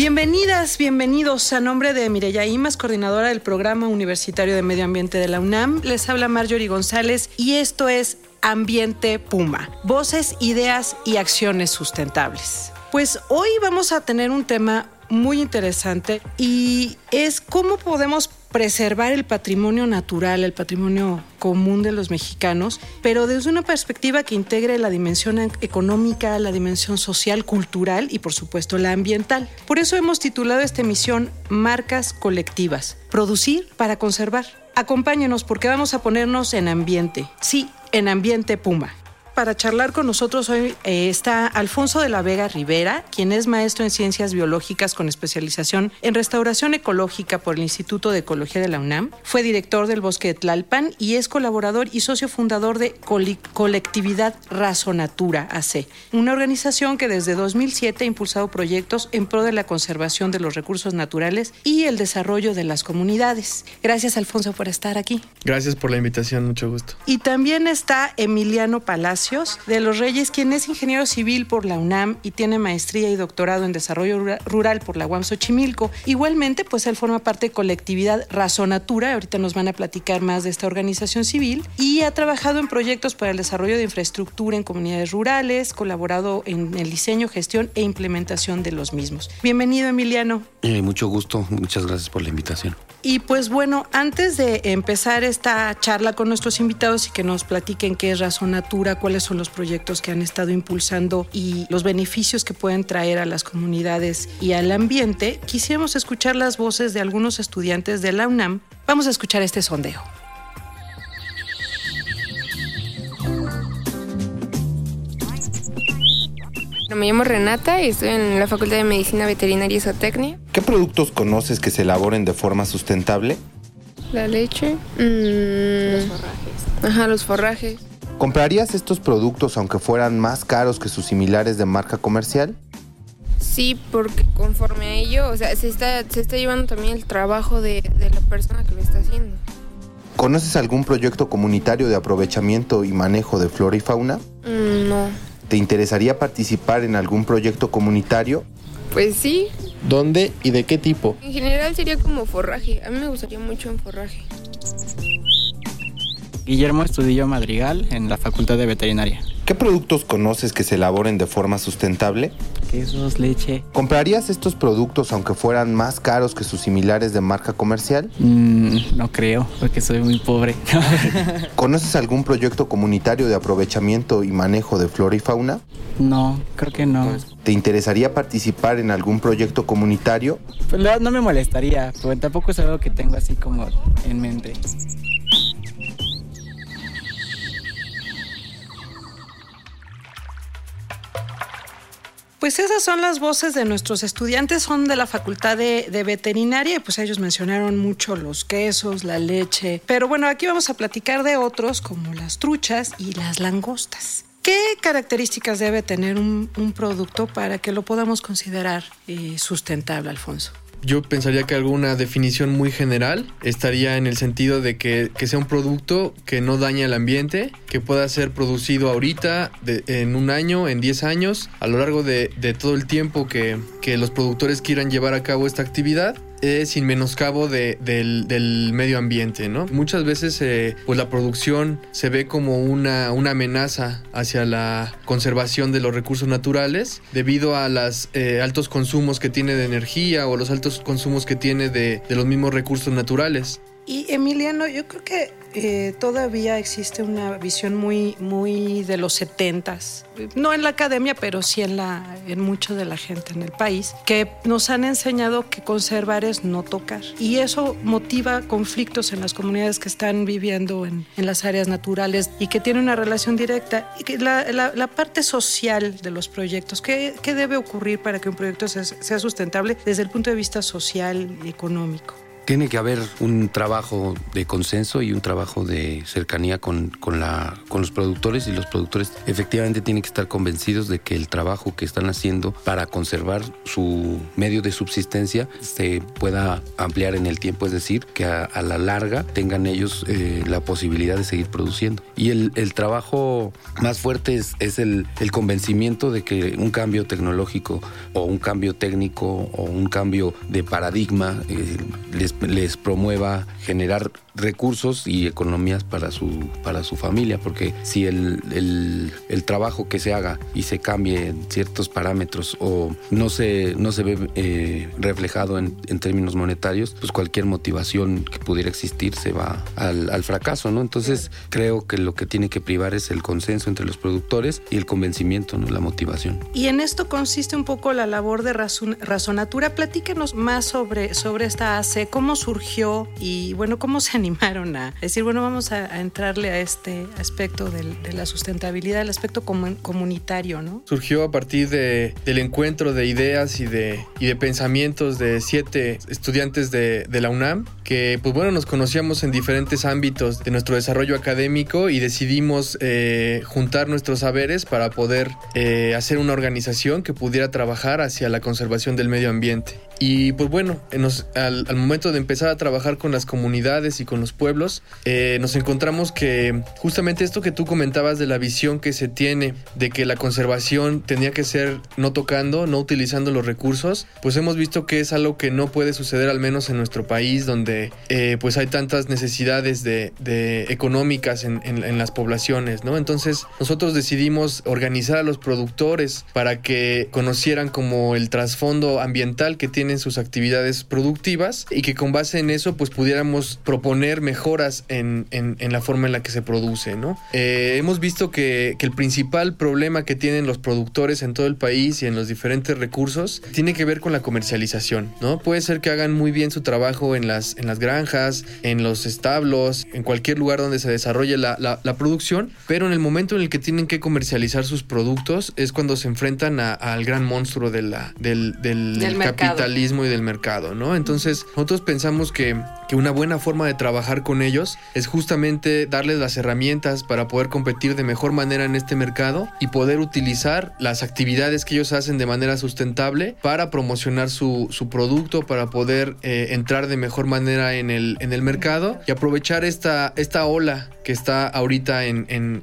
Bienvenidas, bienvenidos. A nombre de Mireya Imas, coordinadora del Programa Universitario de Medio Ambiente de la UNAM, les habla Marjorie González y esto es Ambiente Puma. Voces, ideas y acciones sustentables. Pues hoy vamos a tener un tema muy interesante y es cómo podemos preservar el patrimonio natural, el patrimonio común de los mexicanos, pero desde una perspectiva que integre la dimensión económica, la dimensión social, cultural y por supuesto la ambiental. Por eso hemos titulado esta emisión Marcas Colectivas, producir para conservar. Acompáñenos porque vamos a ponernos en ambiente, sí, en ambiente Puma para charlar con nosotros hoy eh, está Alfonso de la Vega Rivera, quien es maestro en ciencias biológicas con especialización en restauración ecológica por el Instituto de Ecología de la UNAM. Fue director del Bosque de Tlalpan y es colaborador y socio fundador de Colectividad Razonatura AC, una organización que desde 2007 ha impulsado proyectos en pro de la conservación de los recursos naturales y el desarrollo de las comunidades. Gracias, Alfonso, por estar aquí. Gracias por la invitación, mucho gusto. Y también está Emiliano Palacio de los Reyes, quien es ingeniero civil por la UNAM y tiene maestría y doctorado en desarrollo rural por la UAM Xochimilco. Igualmente, pues él forma parte de colectividad Razonatura, ahorita nos van a platicar más de esta organización civil, y ha trabajado en proyectos para el desarrollo de infraestructura en comunidades rurales, colaborado en el diseño, gestión e implementación de los mismos. Bienvenido, Emiliano. Eh, mucho gusto, muchas gracias por la invitación. Y pues bueno, antes de empezar esta charla con nuestros invitados y que nos platiquen qué es Razonatura, cuáles son los proyectos que han estado impulsando y los beneficios que pueden traer a las comunidades y al ambiente, quisiéramos escuchar las voces de algunos estudiantes de la UNAM. Vamos a escuchar este sondeo. Me llamo Renata y estoy en la Facultad de Medicina Veterinaria y Zootecnia. ¿Qué productos conoces que se elaboren de forma sustentable? La leche. Mm, los forrajes. Ajá, los forrajes. ¿Comprarías estos productos aunque fueran más caros que sus similares de marca comercial? Sí, porque conforme a ello, o sea, se está, se está llevando también el trabajo de, de la persona que lo está haciendo. ¿Conoces algún proyecto comunitario de aprovechamiento y manejo de flora y fauna? Mm, no. ¿Te interesaría participar en algún proyecto comunitario? Pues sí. ¿Dónde y de qué tipo? En general sería como forraje. A mí me gustaría mucho en forraje. Guillermo Estudillo Madrigal en la Facultad de Veterinaria. ¿Qué productos conoces que se elaboren de forma sustentable? Quesos, leche. ¿Comprarías estos productos aunque fueran más caros que sus similares de marca comercial? Mm, no creo, porque soy muy pobre. ¿Conoces algún proyecto comunitario de aprovechamiento y manejo de flora y fauna? No, creo que no. ¿Te interesaría participar en algún proyecto comunitario? Pues no, no me molestaría, pero tampoco es algo que tengo así como en mente. Pues esas son las voces de nuestros estudiantes, son de la Facultad de, Veterinaria y pues ellos mencionaron mucho los quesos, la leche, pero bueno, aquí vamos a platicar de otros como las truchas y las langostas. ¿Qué características debe tener un, producto para que lo podamos considerar eh, sustentable, Alfonso? Yo pensaría que alguna definición muy general estaría en el sentido de que, sea un producto que no daña el ambiente, que pueda ser producido ahorita, en un año, en 10 años, a lo largo de, todo el tiempo que, que los productores quieran llevar a cabo esta actividad sin menoscabo de, del, medio ambiente, ¿no? Muchas veces eh, pues la producción se ve como una, una, amenaza hacia la conservación de los recursos naturales debido a los eh, altos consumos que tiene de energía o los altos consumos que tiene de, de los mismos recursos naturales. Y Emiliano, yo creo que eh, todavía existe una visión muy, muy de los setentas, no en la academia, pero sí en, la, en mucho de la gente en el país, que nos han enseñado que conservar es no tocar. Y eso motiva conflictos en las comunidades que están viviendo en, en las áreas naturales y que tienen una relación directa. Y que la, la, la parte social de los proyectos, ¿qué, ¿qué, debe ocurrir para que un proyecto sea, sea sustentable desde el punto de vista social y económico? Tiene que haber un trabajo de consenso y un trabajo de cercanía con, con, la, con los productores y los productores efectivamente tienen que estar convencidos de que el trabajo que están haciendo para conservar su medio de subsistencia se pueda ampliar en el tiempo, es decir, que a, a la larga tengan ellos eh, la posibilidad de seguir produciendo. Y el, el trabajo más fuerte es, es el, el, convencimiento de que un cambio tecnológico o un cambio técnico o un cambio de paradigma eh, les les promueva generar recursos y economías para su, para su familia, porque si el, el, trabajo que se haga y se cambie en ciertos parámetros o no se, no se ve eh, reflejado en, en, términos monetarios, pues cualquier motivación que pudiera existir se va al, al, fracaso, ¿no? Entonces creo que lo que tiene que privar es el consenso entre los productores y el convencimiento, ¿no? La motivación. Y en esto consiste un poco la labor de razon, razonatura. Platíquenos más sobre, sobre esta AC, cómo surgió y bueno, cómo se animaron a decir, bueno, vamos a, entrarle a este aspecto de la sustentabilidad, el aspecto comun, comunitario, ¿no? Surgió a partir de, del encuentro de ideas y de, pensamientos de siete estudiantes de, de, la UNAM, que pues bueno, nos conocíamos en diferentes ámbitos de nuestro desarrollo académico y decidimos eh, juntar nuestros saberes para poder eh, hacer una organización que pudiera trabajar hacia la conservación del medio ambiente. Y pues bueno, nos, al, al, momento de empezar a trabajar con las comunidades y con los pueblos, eh, nos encontramos que justamente esto que tú comentabas de la visión que se tiene de que la conservación tenía que ser no tocando, no utilizando los recursos, pues hemos visto que es algo que no puede suceder al menos en nuestro país, donde eh, pues hay tantas necesidades de, de económicas en, en, en, las poblaciones, ¿no? Entonces nosotros decidimos organizar a los productores para que conocieran como el trasfondo ambiental que tiene en sus actividades productivas y que con base en eso pues pudiéramos proponer mejoras en, en, en la forma en la que se produce, ¿no? Eh, hemos visto que, que, el principal problema que tienen los productores en todo el país y en los diferentes recursos tiene que ver con la comercialización, ¿no? Puede ser que hagan muy bien su trabajo en las, en las granjas, en los establos, en cualquier lugar donde se desarrolle la, la, la producción, pero en el momento en el que tienen que comercializar sus productos es cuando se enfrentan a, al gran monstruo de la, del, del, del capitalismo y del mercado, ¿no? Entonces, nosotros pensamos que, que, una buena forma de trabajar con ellos es justamente darles las herramientas para poder competir de mejor manera en este mercado y poder utilizar las actividades que ellos hacen de manera sustentable para promocionar su, su producto, para poder eh, entrar de mejor manera en el, en el mercado y aprovechar esta, esta ola que está ahorita en, en,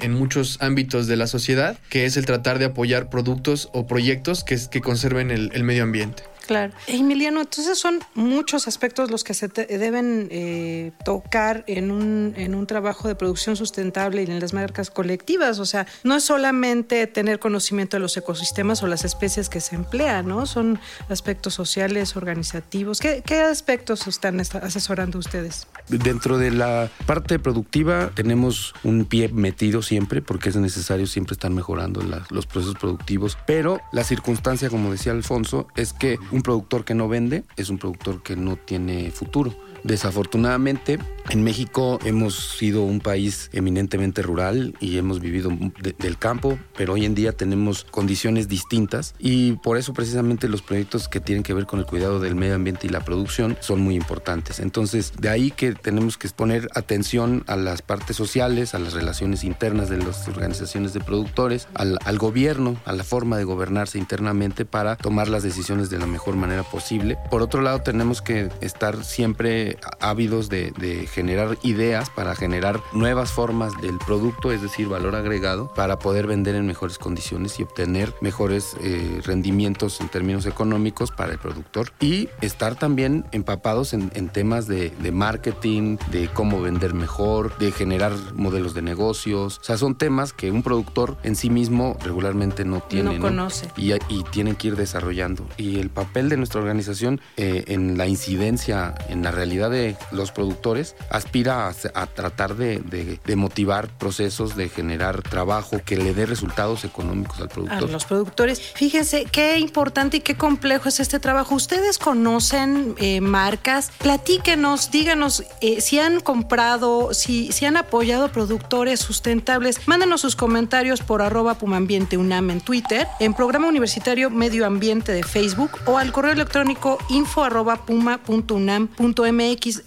en, muchos ámbitos de la sociedad, que es el tratar de apoyar productos o proyectos que, que conserven el medio ambiente. Claro. Emiliano, entonces son muchos aspectos los que se deben eh, tocar en un, en un trabajo de producción sustentable y en las marcas colectivas. O sea, no es solamente tener conocimiento de los ecosistemas o las especies que se emplean, ¿no? Son aspectos sociales, organizativos. ¿Qué, qué aspectos están asesorando ustedes? Dentro de la parte productiva tenemos un pie metido siempre porque es necesario siempre estar mejorando la, los procesos productivos, pero la circunstancia, como decía Alfonso, es que un productor que no vende es un productor que no tiene futuro. Desafortunadamente, en México hemos sido un país eminentemente rural y hemos vivido de, del campo, pero hoy en día tenemos condiciones distintas y por eso precisamente los proyectos que tienen que ver con el cuidado del medio ambiente y la producción son muy importantes. Entonces, de ahí que tenemos que poner atención a las partes sociales, a las relaciones internas de las organizaciones de productores, al, al gobierno, a la forma de gobernarse internamente para tomar las decisiones de la mejor manera posible. Por otro lado, tenemos que estar siempre ávidos de, de, generar ideas para generar nuevas formas del producto, es decir, valor agregado, para poder vender en mejores condiciones y obtener mejores eh, rendimientos en términos económicos para el productor y estar también empapados en, en temas de, de, marketing, de cómo vender mejor, de generar modelos de negocios. O sea, son temas que un productor en sí mismo regularmente no tiene. No conoce. ¿no? Y, y, tienen que ir desarrollando. Y el papel de nuestra organización eh, en la incidencia en la realidad de los productores aspira a, a tratar de, motivar procesos, de generar trabajo que le dé resultados económicos al a productor. los productores. Fíjense qué importante y qué complejo es este trabajo. Ustedes conocen eh, marcas, platíquenos, díganos eh, si han comprado, si, si han apoyado productores sustentables. Mándenos sus comentarios por arroba Pumambiente UNAM en Twitter, en Programa Universitario Medio Ambiente de Facebook o al correo electrónico info arroba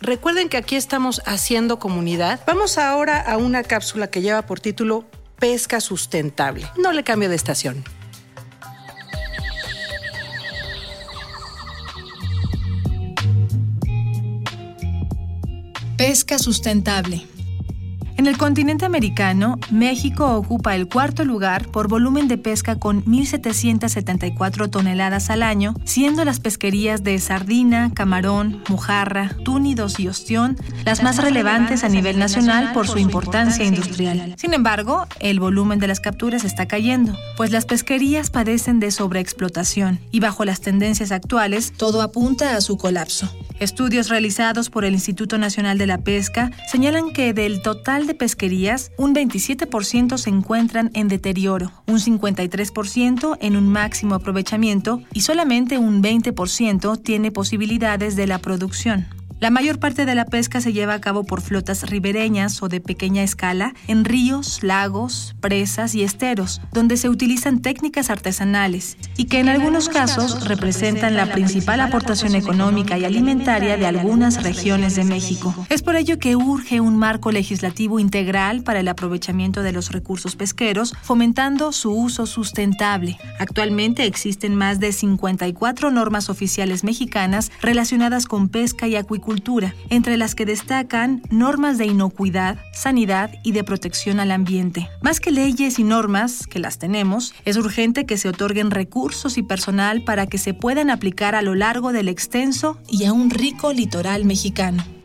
Recuerden que aquí estamos haciendo comunidad. Vamos ahora a una cápsula que lleva por título Pesca sustentable. No le cambio de estación. Pesca sustentable. En el continente americano, México ocupa el cuarto lugar por volumen de pesca con 1.774 toneladas al año, siendo las pesquerías de sardina, camarón, mojarra, túnidos y ostión las más relevantes a nivel nacional por su importancia industrial. Sin embargo, el volumen de las capturas está cayendo, pues las pesquerías padecen de sobreexplotación y bajo las tendencias actuales, todo apunta a su colapso. Estudios realizados por el Instituto Nacional de la Pesca señalan que del total de pesquerías, un 27% se encuentran en deterioro, un 53% en un máximo aprovechamiento y solamente un 20% tiene posibilidades de la producción. La mayor parte de la pesca se lleva a cabo por flotas ribereñas o de pequeña escala en ríos, lagos, presas y esteros, donde se utilizan técnicas artesanales y que en algunos casos representan la principal aportación económica y alimentaria de algunas regiones de México. Es por ello que urge un marco legislativo integral para el aprovechamiento de los recursos pesqueros, fomentando su uso sustentable. Actualmente existen más de 54 normas oficiales mexicanas relacionadas con pesca y acuicultura, entre las que destacan normas de inocuidad, sanidad y de protección al ambiente. Más que leyes y normas, que las tenemos, es urgente que se otorguen recursos y personal para que se puedan aplicar a lo largo del extenso y a un rico litoral mexicano.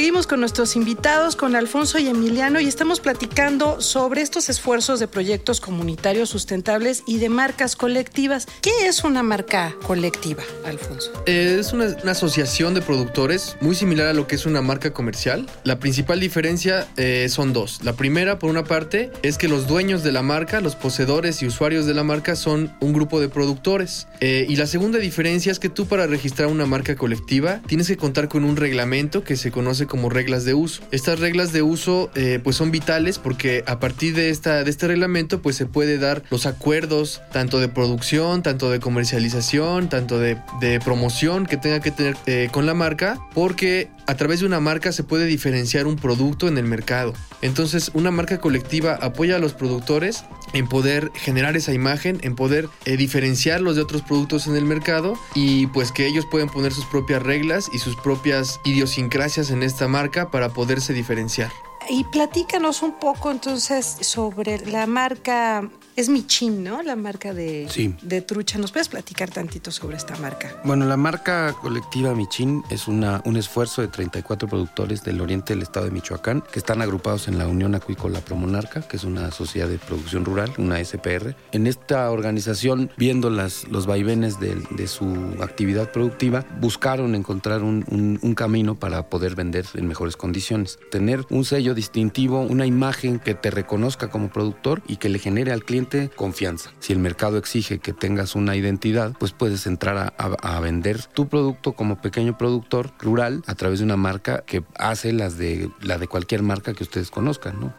Seguimos con nuestros invitados, con Alfonso y Emiliano, y estamos platicando sobre estos esfuerzos de proyectos comunitarios sustentables y de marcas colectivas. ¿Qué es una marca colectiva, Alfonso? Es una, una asociación de productores muy similar a lo que es una marca comercial. La principal diferencia eh, son dos. La primera, por una parte, es que los dueños de la marca, los poseedores y usuarios de la marca son un grupo de productores. Eh, y la segunda diferencia es que tú para registrar una marca colectiva tienes que contar con un reglamento que se conoce como reglas de uso. Estas reglas de uso eh, pues son vitales porque a partir de, esta, de este reglamento pues se puede dar los acuerdos tanto de producción, tanto de comercialización, tanto de, de promoción que tenga que tener eh, con la marca porque a través de una marca se puede diferenciar un producto en el mercado. Entonces una marca colectiva apoya a los productores en poder generar esa imagen, en poder eh, diferenciarlos de otros productos en el mercado y pues que ellos pueden poner sus propias reglas y sus propias idiosincrasias en marca para poderse diferenciar. Y platícanos un poco entonces sobre la marca, es Michin, ¿no? La marca de, Sí. de trucha. ¿Nos puedes platicar tantito sobre esta marca? Bueno, la marca colectiva Michin es una, un esfuerzo de 34 productores del oriente del estado de Michoacán que están agrupados en la Unión Acuícola Promonarca, que es una sociedad de producción rural, una SPR. En esta organización, viendo las, los vaivenes de, de su actividad productiva, buscaron encontrar un, un- un camino para poder vender en mejores condiciones. Tener un sello distintivo, una imagen que te reconozca como productor y que le genere al cliente confianza. Si el mercado exige que tengas una identidad, pues puedes entrar a, vender tu producto como pequeño productor rural a través de una marca que hace las de la de cualquier marca que ustedes conozcan, ¿no?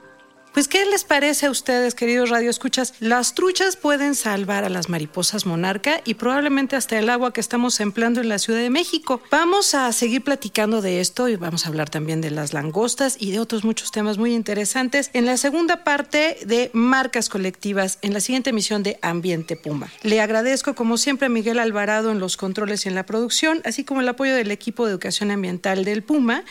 Pues, ¿qué les parece a ustedes, queridos radioescuchas? Las truchas pueden salvar a las mariposas monarca y probablemente hasta el agua que estamos empleando en la Ciudad de México. Vamos a seguir platicando de esto y vamos a hablar también de las langostas y de otros muchos temas muy interesantes en la segunda parte de marcas colectivas en la siguiente emisión de Ambiente Puma. Le agradezco, como siempre, a Miguel Alvarado en los controles y en la producción, así como el apoyo del equipo de educación ambiental del Puma.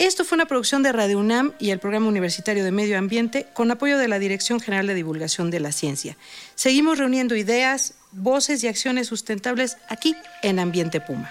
Esto fue una producción de Radio UNAM y el Programa Universitario de Medio Ambiente con apoyo de la Dirección General de Divulgación de la Ciencia. Seguimos reuniendo ideas, voces y acciones sustentables aquí en Ambiente Puma.